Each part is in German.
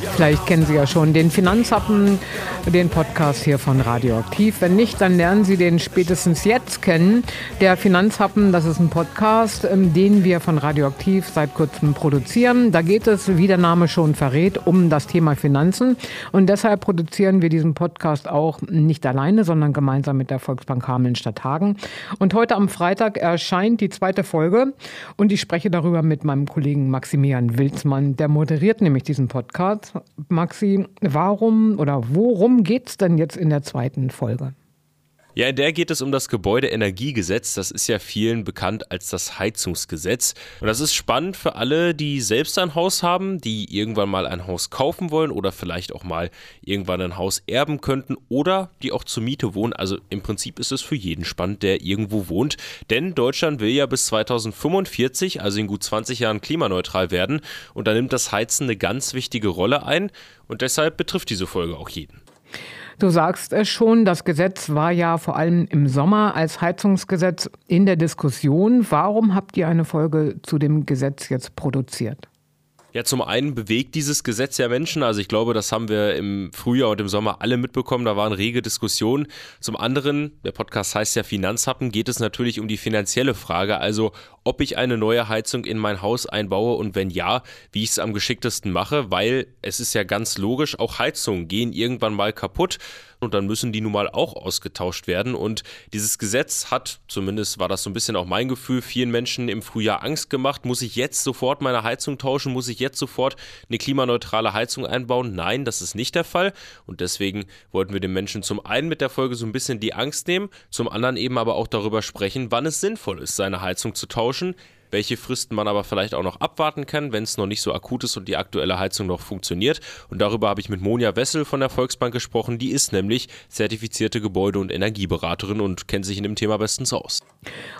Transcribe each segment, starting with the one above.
Vielleicht kennen Sie ja schon den Finanzhappen, den Podcast hier von Radioaktiv. Wenn nicht, dann lernen Sie den spätestens jetzt kennen. Der Finanzhappen, das ist ein Podcast, ähm, den wir von Radioaktiv seit kurzem produzieren. Da geht es, wie der Name schon verrät, um das Thema Finanzen. Und deshalb produzieren wir diesen Podcast auch nicht alleine, sondern gemeinsam mit der Volksbank Hameln-Stadt Hagen. Und heute am Freitag erscheint die zweite Folge und ich spreche darüber mit meinem Kollegen Maximilian Wilsmann. Der moderiert nämlich diesen Podcast. Maxi, warum oder worum geht es denn jetzt in der zweiten Folge? Ja, in der geht es um das Gebäudeenergiegesetz. Das ist ja vielen bekannt als das Heizungsgesetz. Und das ist spannend für alle, die selbst ein Haus haben, die irgendwann mal ein Haus kaufen wollen oder vielleicht auch mal irgendwann ein Haus erben könnten oder die auch zur Miete wohnen. Also im Prinzip ist es für jeden spannend, der irgendwo wohnt. Denn Deutschland will ja bis 2045, also in gut 20 Jahren, klimaneutral werden. Und da nimmt das Heizen eine ganz wichtige Rolle ein. Und deshalb betrifft diese Folge auch jeden. Du sagst es schon, das Gesetz war ja vor allem im Sommer als Heizungsgesetz in der Diskussion. Warum habt ihr eine Folge zu dem Gesetz jetzt produziert? Ja, zum einen bewegt dieses Gesetz ja Menschen. Also ich glaube, das haben wir im Frühjahr und im Sommer alle mitbekommen. Da waren rege Diskussionen. Zum anderen, der Podcast heißt ja Finanzhappen, geht es natürlich um die finanzielle Frage. Also ob ich eine neue Heizung in mein Haus einbaue und wenn ja, wie ich es am geschicktesten mache, weil es ist ja ganz logisch, auch Heizungen gehen irgendwann mal kaputt und dann müssen die nun mal auch ausgetauscht werden. Und dieses Gesetz hat, zumindest war das so ein bisschen auch mein Gefühl, vielen Menschen im Frühjahr Angst gemacht. Muss ich jetzt sofort meine Heizung tauschen? Muss ich jetzt sofort eine klimaneutrale Heizung einbauen? Nein, das ist nicht der Fall. Und deswegen wollten wir den Menschen zum einen mit der Folge so ein bisschen die Angst nehmen, zum anderen eben aber auch darüber sprechen, wann es sinnvoll ist, seine Heizung zu tauschen welche Fristen man aber vielleicht auch noch abwarten kann, wenn es noch nicht so akut ist und die aktuelle Heizung noch funktioniert. Und darüber habe ich mit Monja Wessel von der Volksbank gesprochen. Die ist nämlich zertifizierte Gebäude- und Energieberaterin und kennt sich in dem Thema bestens aus.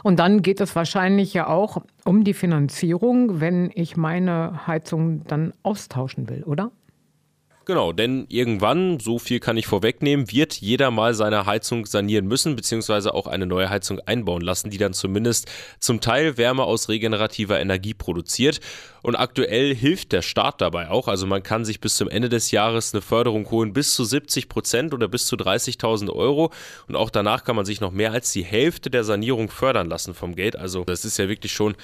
Und dann geht es wahrscheinlich ja auch um die Finanzierung, wenn ich meine Heizung dann austauschen will, oder? Genau, denn irgendwann, so viel kann ich vorwegnehmen, wird jeder mal seine Heizung sanieren müssen, beziehungsweise auch eine neue Heizung einbauen lassen, die dann zumindest zum Teil Wärme aus regenerativer Energie produziert. Und aktuell hilft der Staat dabei auch. Also man kann sich bis zum Ende des Jahres eine Förderung holen bis zu 70 Prozent oder bis zu 30.000 Euro. Und auch danach kann man sich noch mehr als die Hälfte der Sanierung fördern lassen vom Geld. Also das ist ja wirklich schon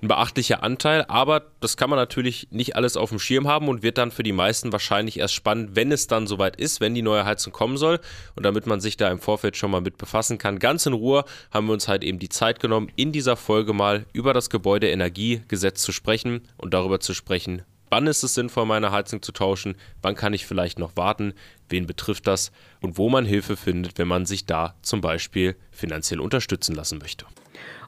ein beachtlicher Anteil. Aber das kann man natürlich nicht alles auf dem Schirm haben und wird dann für die meisten wahrscheinlich erst spannend, wenn es dann soweit ist, wenn die neue Heizung kommen soll. Und damit man sich da im Vorfeld schon mal mit befassen kann, ganz in Ruhe, haben wir uns halt eben die Zeit genommen, in dieser Folge mal über das Gebäudeenergiegesetz zu sprechen und darüber zu sprechen, wann ist es sinnvoll, meine Heizung zu tauschen, wann kann ich vielleicht noch warten, wen betrifft das und wo man Hilfe findet, wenn man sich da zum Beispiel finanziell unterstützen lassen möchte.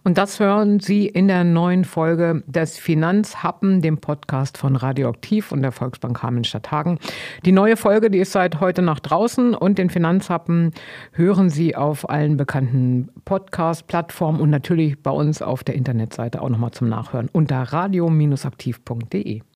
Und das hören Sie in der neuen Folge des Finanzhappen, dem Podcast von Radioaktiv und der Volksbank Hameln-Stadt Hagen. Die neue Folge, die ist seit heute nach draußen und den Finanzhappen hören Sie auf allen bekannten Podcast-Plattformen und natürlich bei uns auf der Internetseite auch nochmal zum Nachhören unter radio-aktiv.de.